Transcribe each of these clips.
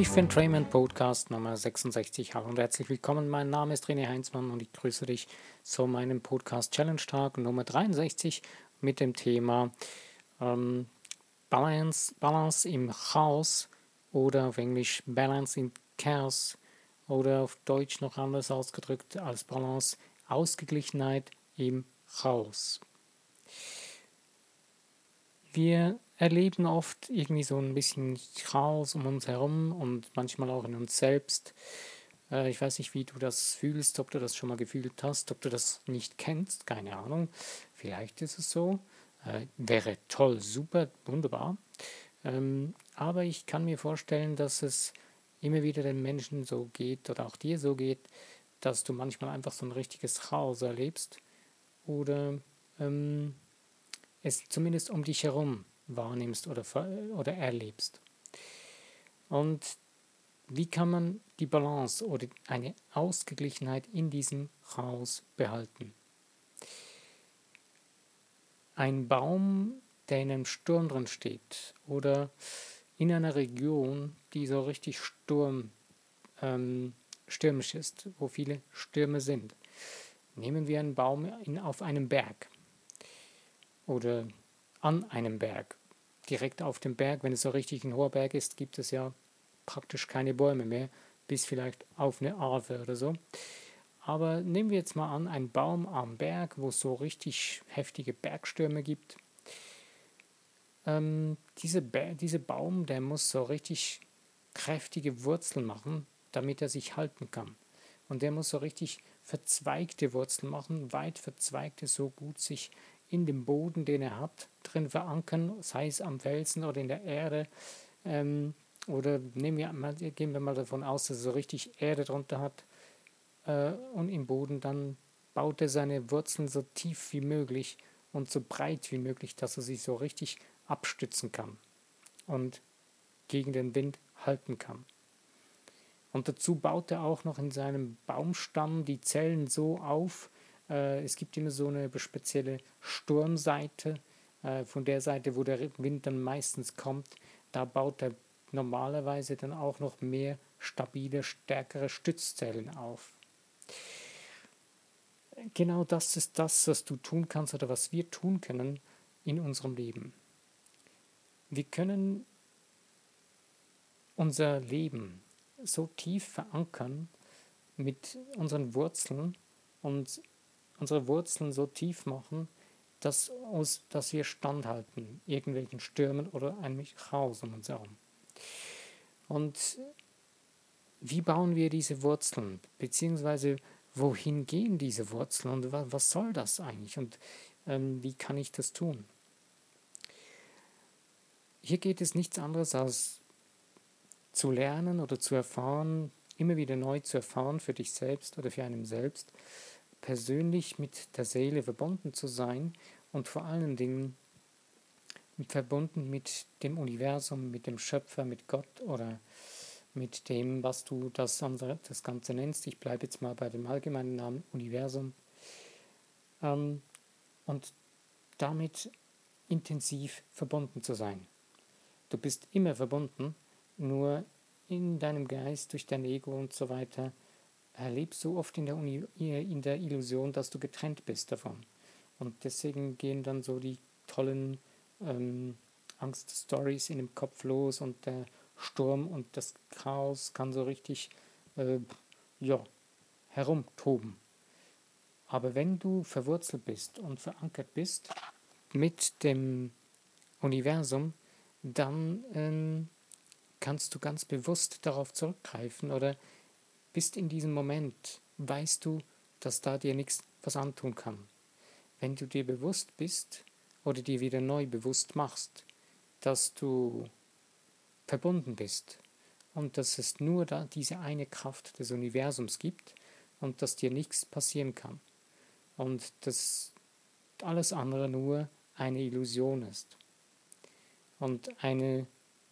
Live Entrainment Podcast Nummer 66. Hallo und herzlich willkommen. Mein Name ist René Heinzmann und ich grüße dich zu meinem Podcast Challenge Tag Nummer 63 mit dem Thema ähm, Balance, Balance im Chaos oder auf Englisch Balance im Chaos oder auf Deutsch noch anders ausgedrückt als Balance Ausgeglichenheit im Chaos. Wir erleben oft irgendwie so ein bisschen Chaos um uns herum und manchmal auch in uns selbst. Äh, ich weiß nicht, wie du das fühlst, ob du das schon mal gefühlt hast, ob du das nicht kennst, keine Ahnung. Vielleicht ist es so. Äh, wäre toll, super, wunderbar. Ähm, aber ich kann mir vorstellen, dass es immer wieder den Menschen so geht oder auch dir so geht, dass du manchmal einfach so ein richtiges Chaos erlebst oder ähm, es zumindest um dich herum wahrnimmst oder, oder erlebst. Und wie kann man die Balance oder eine Ausgeglichenheit in diesem Chaos behalten? Ein Baum, der in einem Sturm drin steht oder in einer Region, die so richtig Sturm, ähm, stürmisch ist, wo viele Stürme sind. Nehmen wir einen Baum in, auf einem Berg oder an einem Berg direkt auf dem Berg, wenn es so richtig ein hoher Berg ist, gibt es ja praktisch keine Bäume mehr, bis vielleicht auf eine Arve oder so. Aber nehmen wir jetzt mal an, ein Baum am Berg, wo es so richtig heftige Bergstürme gibt. Ähm, diese, dieser Baum, der muss so richtig kräftige Wurzeln machen, damit er sich halten kann. Und der muss so richtig verzweigte Wurzeln machen, weit verzweigte, so gut sich in dem Boden, den er hat, drin verankern, sei es am Felsen oder in der Erde. Ähm, oder nehmen wir mal, gehen wir mal davon aus, dass er so richtig Erde drunter hat. Äh, und im Boden dann baut er seine Wurzeln so tief wie möglich und so breit wie möglich, dass er sich so richtig abstützen kann und gegen den Wind halten kann. Und dazu baut er auch noch in seinem Baumstamm die Zellen so auf, es gibt immer so eine spezielle Sturmseite. Äh, von der Seite, wo der Wind dann meistens kommt, da baut er normalerweise dann auch noch mehr stabile, stärkere Stützzellen auf. Genau das ist das, was du tun kannst oder was wir tun können in unserem Leben. Wir können unser Leben so tief verankern mit unseren Wurzeln und unsere Wurzeln so tief machen, dass, uns, dass wir standhalten, irgendwelchen Stürmen oder einem Chaos um uns herum. Und wie bauen wir diese Wurzeln? Beziehungsweise wohin gehen diese Wurzeln und was soll das eigentlich und ähm, wie kann ich das tun? Hier geht es nichts anderes als zu lernen oder zu erfahren, immer wieder neu zu erfahren für dich selbst oder für einen selbst, persönlich mit der Seele verbunden zu sein und vor allen Dingen verbunden mit dem Universum, mit dem Schöpfer, mit Gott oder mit dem, was du das, das Ganze nennst. Ich bleibe jetzt mal bei dem allgemeinen Namen Universum. Ähm, und damit intensiv verbunden zu sein. Du bist immer verbunden, nur in deinem Geist, durch dein Ego und so weiter lebst du oft in der, Uni, in der Illusion, dass du getrennt bist davon. Und deswegen gehen dann so die tollen ähm, Angst-Stories in dem Kopf los und der Sturm und das Chaos kann so richtig äh, ja, herumtoben. Aber wenn du verwurzelt bist und verankert bist mit dem Universum, dann ähm, kannst du ganz bewusst darauf zurückgreifen oder bist in diesem Moment, weißt du, dass da dir nichts was antun kann. Wenn du dir bewusst bist oder dir wieder neu bewusst machst, dass du verbunden bist und dass es nur da diese eine Kraft des Universums gibt und dass dir nichts passieren kann und dass alles andere nur eine Illusion ist und eine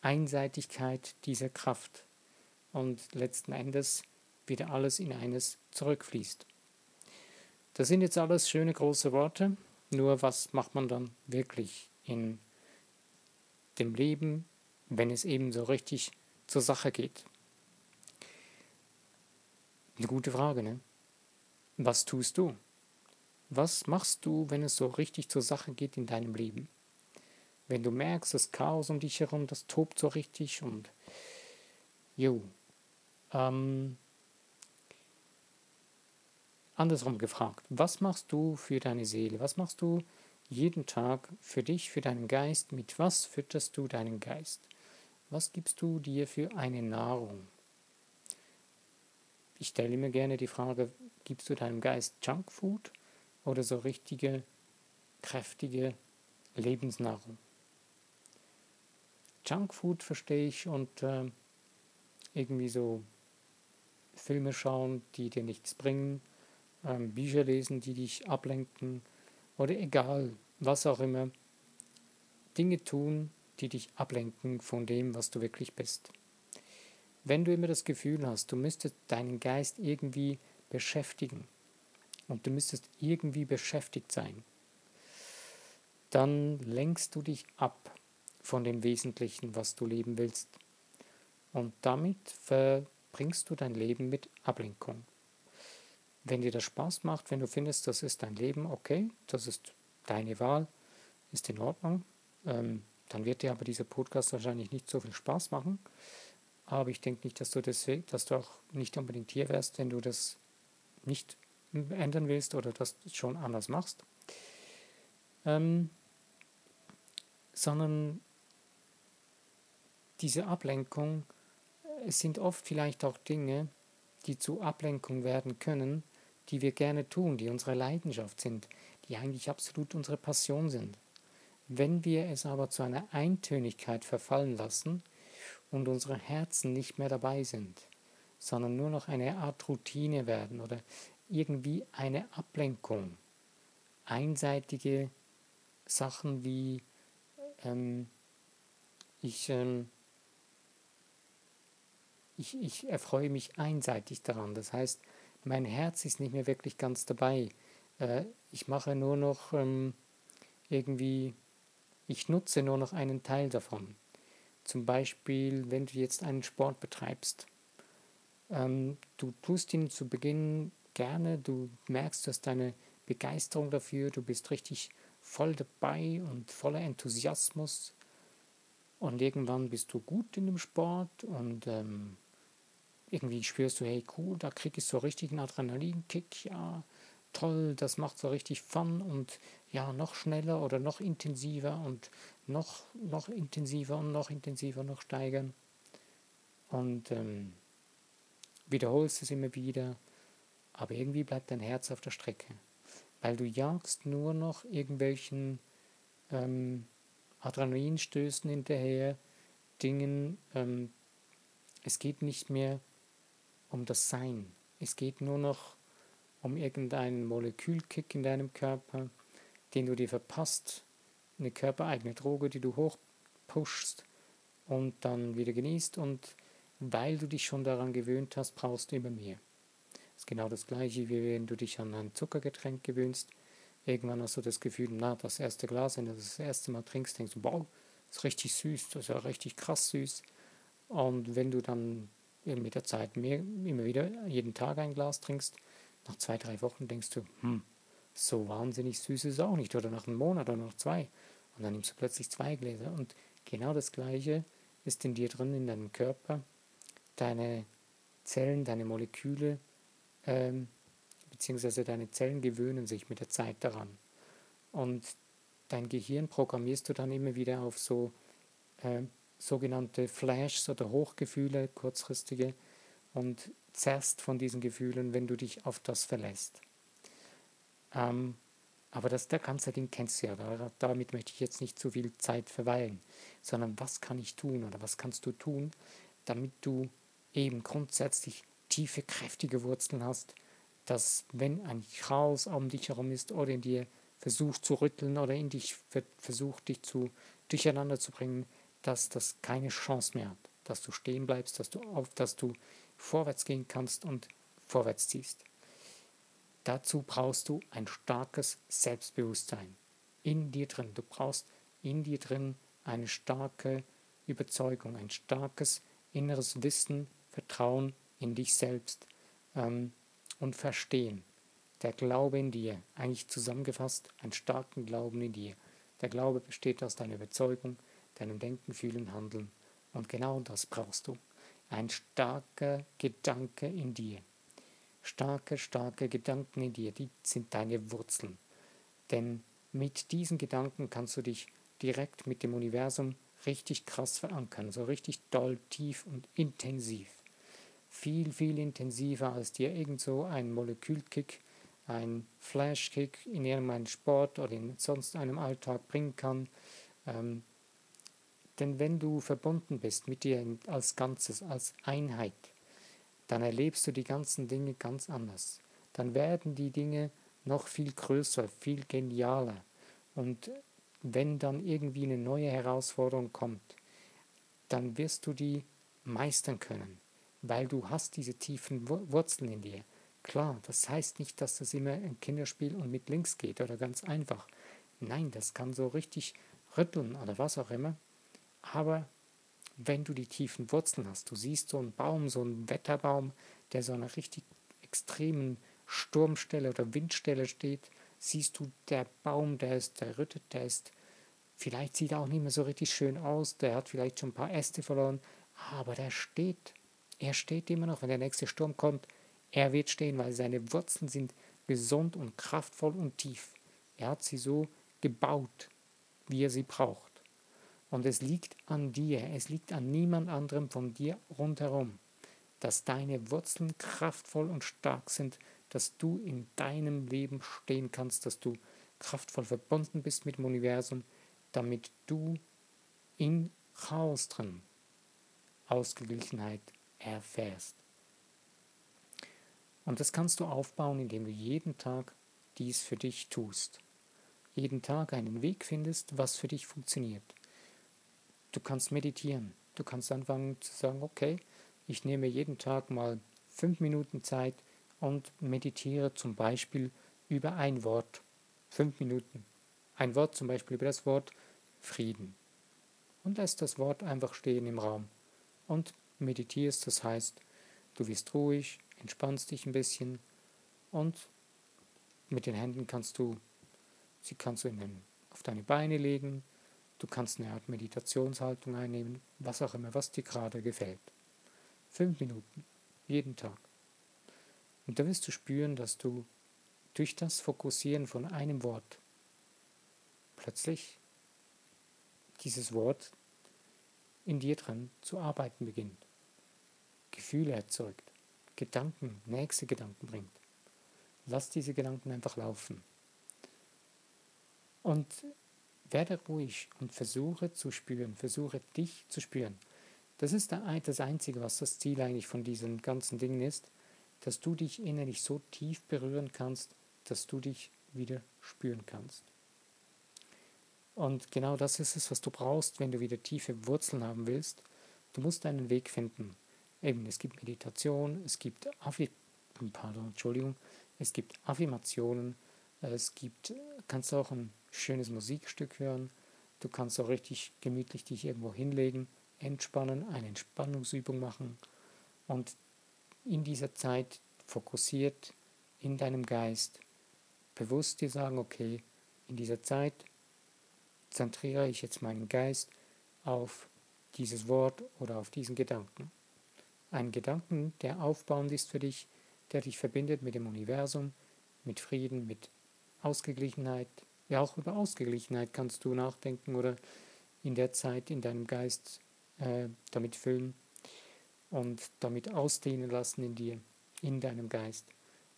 Einseitigkeit dieser Kraft und letzten Endes wieder alles in eines zurückfließt. Das sind jetzt alles schöne große Worte, nur was macht man dann wirklich in dem Leben, wenn es eben so richtig zur Sache geht? Eine gute Frage, ne? Was tust du? Was machst du, wenn es so richtig zur Sache geht in deinem Leben? Wenn du merkst, das Chaos um dich herum, das tobt so richtig und jo. Ähm, andersrum gefragt, was machst du für deine Seele? Was machst du jeden Tag für dich, für deinen Geist? Mit was fütterst du deinen Geist? Was gibst du dir für eine Nahrung? Ich stelle mir gerne die Frage, gibst du deinem Geist Junkfood oder so richtige, kräftige Lebensnahrung? Junkfood verstehe ich und äh, irgendwie so Filme schauen, die dir nichts bringen, ähm, Bücher lesen, die dich ablenken oder egal, was auch immer. Dinge tun, die dich ablenken von dem, was du wirklich bist. Wenn du immer das Gefühl hast, du müsstest deinen Geist irgendwie beschäftigen und du müsstest irgendwie beschäftigt sein, dann lenkst du dich ab von dem Wesentlichen, was du leben willst. Und damit verbringst du dein Leben mit Ablenkung. Wenn dir das Spaß macht, wenn du findest, das ist dein Leben, okay, das ist deine Wahl, ist in Ordnung, ähm, dann wird dir aber dieser Podcast wahrscheinlich nicht so viel Spaß machen. Aber ich denke nicht, dass du, deswegen, dass du auch nicht unbedingt hier wärst, wenn du das nicht ändern willst oder das schon anders machst. Ähm, sondern diese Ablenkung, es sind oft vielleicht auch Dinge, die zu Ablenkung werden können, die wir gerne tun, die unsere Leidenschaft sind, die eigentlich absolut unsere Passion sind. Wenn wir es aber zu einer Eintönigkeit verfallen lassen und unsere Herzen nicht mehr dabei sind, sondern nur noch eine Art Routine werden oder irgendwie eine Ablenkung, einseitige Sachen wie ähm, ich, ähm, ich, ich erfreue mich einseitig daran. Das heißt, mein Herz ist nicht mehr wirklich ganz dabei. Äh, ich mache nur noch ähm, irgendwie, ich nutze nur noch einen Teil davon. Zum Beispiel, wenn du jetzt einen Sport betreibst. Ähm, du tust ihn zu Beginn gerne, du merkst, dass deine Begeisterung dafür, du bist richtig voll dabei und voller Enthusiasmus. Und irgendwann bist du gut in dem Sport und ähm, irgendwie spürst du, hey cool, da krieg ich so richtig einen Adrenalinkick, ja, toll, das macht so richtig Fun und ja, noch schneller oder noch intensiver und noch, noch intensiver und noch intensiver, noch steigern. Und ähm, wiederholst es immer wieder, aber irgendwie bleibt dein Herz auf der Strecke, weil du jagst nur noch irgendwelchen ähm, Adrenalinstößen hinterher, Dingen, ähm, es geht nicht mehr um das Sein. Es geht nur noch um irgendeinen Molekülkick in deinem Körper, den du dir verpasst, eine körpereigene Droge, die du hochpushst und dann wieder genießt und weil du dich schon daran gewöhnt hast, brauchst du immer mehr. Das ist genau das gleiche, wie wenn du dich an ein Zuckergetränk gewöhnst. Irgendwann hast du das Gefühl, na, das erste Glas, wenn du das erste Mal trinkst, denkst du, wow, ist richtig süß, das ist ja richtig krass süß. Und wenn du dann mit der Zeit mehr, immer wieder jeden Tag ein Glas trinkst, nach zwei, drei Wochen denkst du, hm, so wahnsinnig süß ist es auch nicht. Oder nach einem Monat oder nach zwei. Und dann nimmst du plötzlich zwei Gläser. Und genau das Gleiche ist in dir drin, in deinem Körper. Deine Zellen, deine Moleküle, ähm, beziehungsweise deine Zellen gewöhnen sich mit der Zeit daran. Und dein Gehirn programmierst du dann immer wieder auf so äh, sogenannte Flashs oder Hochgefühle, kurzfristige, und zerrst von diesen Gefühlen, wenn du dich auf das verlässt. Ähm, aber das, der ganze Ding kennst du ja, da, damit möchte ich jetzt nicht zu viel Zeit verweilen, sondern was kann ich tun oder was kannst du tun, damit du eben grundsätzlich tiefe, kräftige Wurzeln hast, dass wenn ein Chaos um dich herum ist oder in dir versucht zu rütteln oder in dich versucht, dich zu durcheinander zu bringen, dass das keine Chance mehr hat, dass du stehen bleibst, dass du auf, dass du vorwärts gehen kannst und vorwärts ziehst. Dazu brauchst du ein starkes Selbstbewusstsein in dir drin. Du brauchst in dir drin eine starke Überzeugung, ein starkes inneres Wissen, Vertrauen in dich selbst, ähm, und Verstehen. Der Glaube in dir, eigentlich zusammengefasst, einen starken Glauben in dir. Der Glaube besteht aus deiner Überzeugung, deinem Denken, Fühlen, Handeln. Und genau das brauchst du. Ein starker Gedanke in dir. Starke, starke Gedanken in dir, die sind deine Wurzeln. Denn mit diesen Gedanken kannst du dich direkt mit dem Universum richtig krass verankern, so richtig doll, tief und intensiv. Viel, viel intensiver als dir irgend so ein Molekülkick, ein Flashkick in irgendeinem Sport oder in sonst einem Alltag bringen kann. Ähm, denn wenn du verbunden bist mit dir als Ganzes, als Einheit, dann erlebst du die ganzen Dinge ganz anders. Dann werden die Dinge noch viel größer, viel genialer. Und wenn dann irgendwie eine neue Herausforderung kommt, dann wirst du die meistern können, weil du hast diese tiefen Wurzeln in dir. Klar, das heißt nicht, dass das immer ein Kinderspiel und mit links geht oder ganz einfach. Nein, das kann so richtig rütteln oder was auch immer. Aber wenn du die tiefen Wurzeln hast, du siehst so einen Baum, so einen Wetterbaum, der so einer richtig extremen Sturmstelle oder Windstelle steht, siehst du, der Baum, der ist, der rüttet, der ist, vielleicht sieht er auch nicht mehr so richtig schön aus, der hat vielleicht schon ein paar Äste verloren, aber der steht. Er steht immer noch, wenn der nächste Sturm kommt. Er wird stehen, weil seine Wurzeln sind gesund und kraftvoll und tief. Er hat sie so gebaut, wie er sie braucht. Und es liegt an dir, es liegt an niemand anderem von dir rundherum, dass deine Wurzeln kraftvoll und stark sind, dass du in deinem Leben stehen kannst, dass du kraftvoll verbunden bist mit dem Universum, damit du in Chaos drin Ausgeglichenheit erfährst. Und das kannst du aufbauen, indem du jeden Tag dies für dich tust. Jeden Tag einen Weg findest, was für dich funktioniert. Du kannst meditieren. Du kannst anfangen zu sagen, okay, ich nehme jeden Tag mal fünf Minuten Zeit, und meditiere zum Beispiel über ein Wort. Fünf Minuten. Ein Wort zum Beispiel über das Wort Frieden. Und lässt das Wort einfach stehen im Raum. Und meditierst, das heißt, du wirst ruhig, entspannst dich ein bisschen und mit den Händen kannst du, sie kannst du den, auf deine Beine legen, du kannst eine Art Meditationshaltung einnehmen, was auch immer, was dir gerade gefällt. Fünf Minuten, jeden Tag. Und da wirst du spüren, dass du durch das Fokussieren von einem Wort plötzlich dieses Wort in dir drin zu arbeiten beginnt, Gefühle erzeugt, Gedanken, nächste Gedanken bringt. Lass diese Gedanken einfach laufen. Und werde ruhig und versuche zu spüren, versuche dich zu spüren. Das ist das Einzige, was das Ziel eigentlich von diesen ganzen Dingen ist, dass du dich innerlich so tief berühren kannst, dass du dich wieder spüren kannst. Und genau das ist es, was du brauchst, wenn du wieder tiefe Wurzeln haben willst. Du musst einen Weg finden. Eben, es gibt Meditation, es gibt Affi es gibt Affirmationen, es gibt, kannst auch ein schönes Musikstück hören, du kannst auch richtig gemütlich dich irgendwo hinlegen, entspannen, eine Entspannungsübung machen und in dieser Zeit fokussiert in deinem Geist bewusst dir sagen, okay, in dieser Zeit zentriere ich jetzt meinen Geist auf dieses Wort oder auf diesen Gedanken. Ein Gedanken, der aufbauend ist für dich, der dich verbindet mit dem Universum, mit Frieden, mit Ausgeglichenheit. Ja, auch über Ausgeglichenheit kannst du nachdenken oder in der Zeit in deinem Geist äh, damit füllen und damit ausdehnen lassen in dir, in deinem Geist.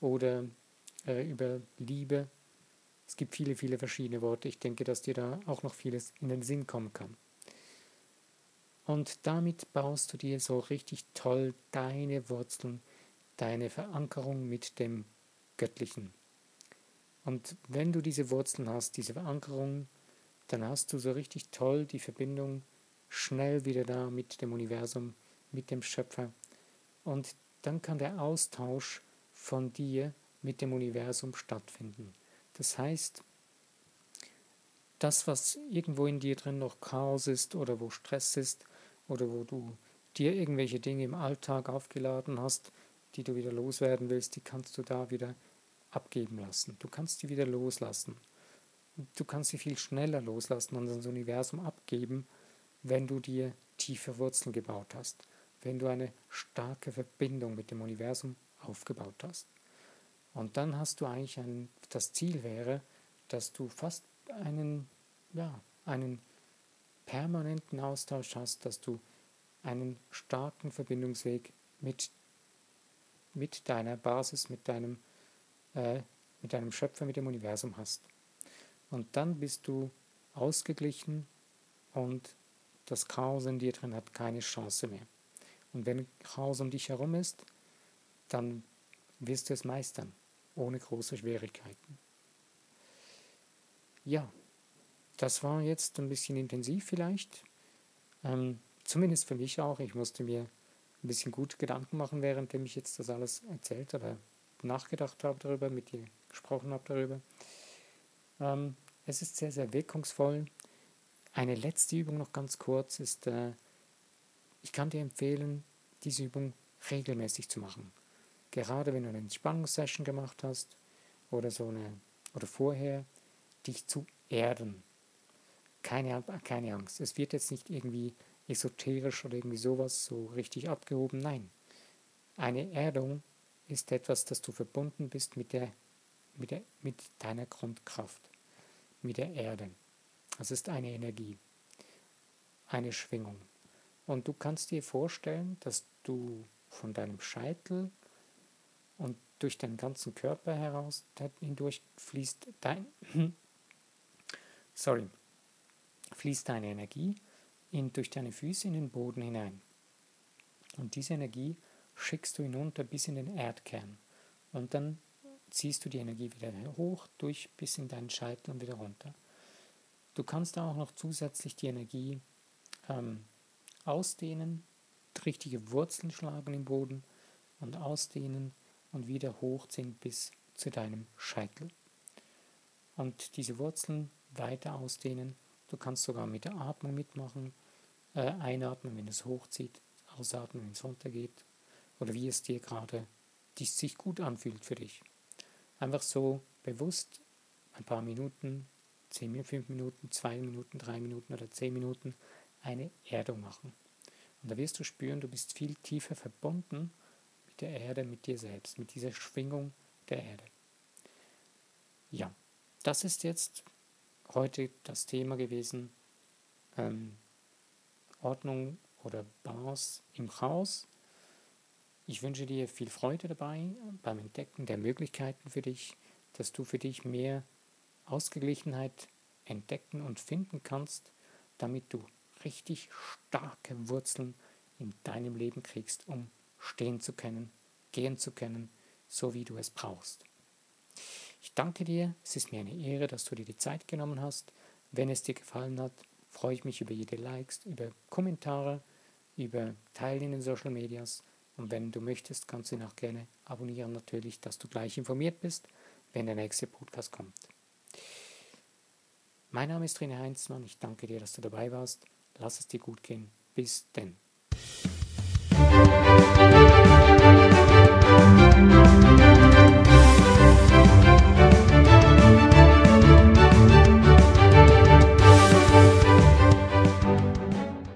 Oder äh, über Liebe. Es gibt viele, viele verschiedene Worte. Ich denke, dass dir da auch noch vieles in den Sinn kommen kann. Und damit baust du dir so richtig toll deine Wurzeln, deine Verankerung mit dem Göttlichen. Und wenn du diese Wurzeln hast, diese Verankerung, dann hast du so richtig toll die Verbindung schnell wieder da mit dem Universum, mit dem Schöpfer. Und dann kann der Austausch von dir mit dem Universum stattfinden. Das heißt, das, was irgendwo in dir drin noch Chaos ist oder wo Stress ist oder wo du dir irgendwelche Dinge im Alltag aufgeladen hast, die du wieder loswerden willst, die kannst du da wieder abgeben lassen. Du kannst sie wieder loslassen. Du kannst sie viel schneller loslassen und das Universum abgeben, wenn du dir tiefe Wurzeln gebaut hast, wenn du eine starke Verbindung mit dem Universum aufgebaut hast. Und dann hast du eigentlich ein, das Ziel wäre, dass du fast einen, ja, einen permanenten Austausch hast, dass du einen starken Verbindungsweg mit, mit deiner Basis, mit deinem, äh, mit deinem Schöpfer, mit dem Universum hast. Und dann bist du ausgeglichen und das Chaos in dir drin hat keine Chance mehr. Und wenn Chaos um dich herum ist, dann wirst du es meistern, ohne große Schwierigkeiten. Ja, das war jetzt ein bisschen intensiv vielleicht. Ähm, zumindest für mich auch. Ich musste mir ein bisschen gut Gedanken machen, währenddem ich jetzt das alles erzählt oder nachgedacht habe darüber, mit dir gesprochen habe darüber. Ähm, es ist sehr, sehr wirkungsvoll. Eine letzte Übung noch ganz kurz ist, äh, ich kann dir empfehlen, diese Übung regelmäßig zu machen. Gerade wenn du eine Entspannungssession gemacht hast oder so eine oder vorher, dich zu erden. Keine, keine Angst. Es wird jetzt nicht irgendwie esoterisch oder irgendwie sowas so richtig abgehoben. Nein. Eine Erdung ist etwas, dass du verbunden bist mit, der, mit, der, mit deiner Grundkraft, mit der Erde. Das ist eine Energie, eine Schwingung. Und du kannst dir vorstellen, dass du von deinem Scheitel und durch deinen ganzen Körper heraus hindurch fließt dein sorry, fließt deine Energie in, durch deine Füße in den Boden hinein. Und diese Energie schickst du hinunter bis in den Erdkern. Und dann ziehst du die Energie wieder hoch, durch bis in deinen Scheitel und wieder runter. Du kannst auch noch zusätzlich die Energie ähm, ausdehnen, richtige Wurzeln schlagen im Boden und ausdehnen und wieder hochziehen bis zu deinem Scheitel. Und diese Wurzeln weiter ausdehnen Du kannst sogar mit der Atmung mitmachen. Äh, einatmen, wenn es hochzieht, ausatmen, wenn es runtergeht. Oder wie es dir gerade sich gut anfühlt für dich. Einfach so bewusst ein paar Minuten, 10, 5 Minuten, 2 Minuten, 3 Minuten oder 10 Minuten eine Erdung machen. Und da wirst du spüren, du bist viel tiefer verbunden mit der Erde, mit dir selbst, mit dieser Schwingung der Erde. Ja, das ist jetzt heute das Thema gewesen, ähm, Ordnung oder Balance im Chaos. Ich wünsche dir viel Freude dabei beim Entdecken der Möglichkeiten für dich, dass du für dich mehr Ausgeglichenheit entdecken und finden kannst, damit du richtig starke Wurzeln in deinem Leben kriegst, um stehen zu können, gehen zu können, so wie du es brauchst. Ich danke dir, es ist mir eine Ehre, dass du dir die Zeit genommen hast. Wenn es dir gefallen hat, freue ich mich über jede Likes, über Kommentare, über Teilen in den Social Medias. Und wenn du möchtest, kannst du ihn auch gerne abonnieren, natürlich, dass du gleich informiert bist, wenn der nächste Podcast kommt. Mein Name ist René Heinzmann. Ich danke dir, dass du dabei warst. Lass es dir gut gehen. Bis denn.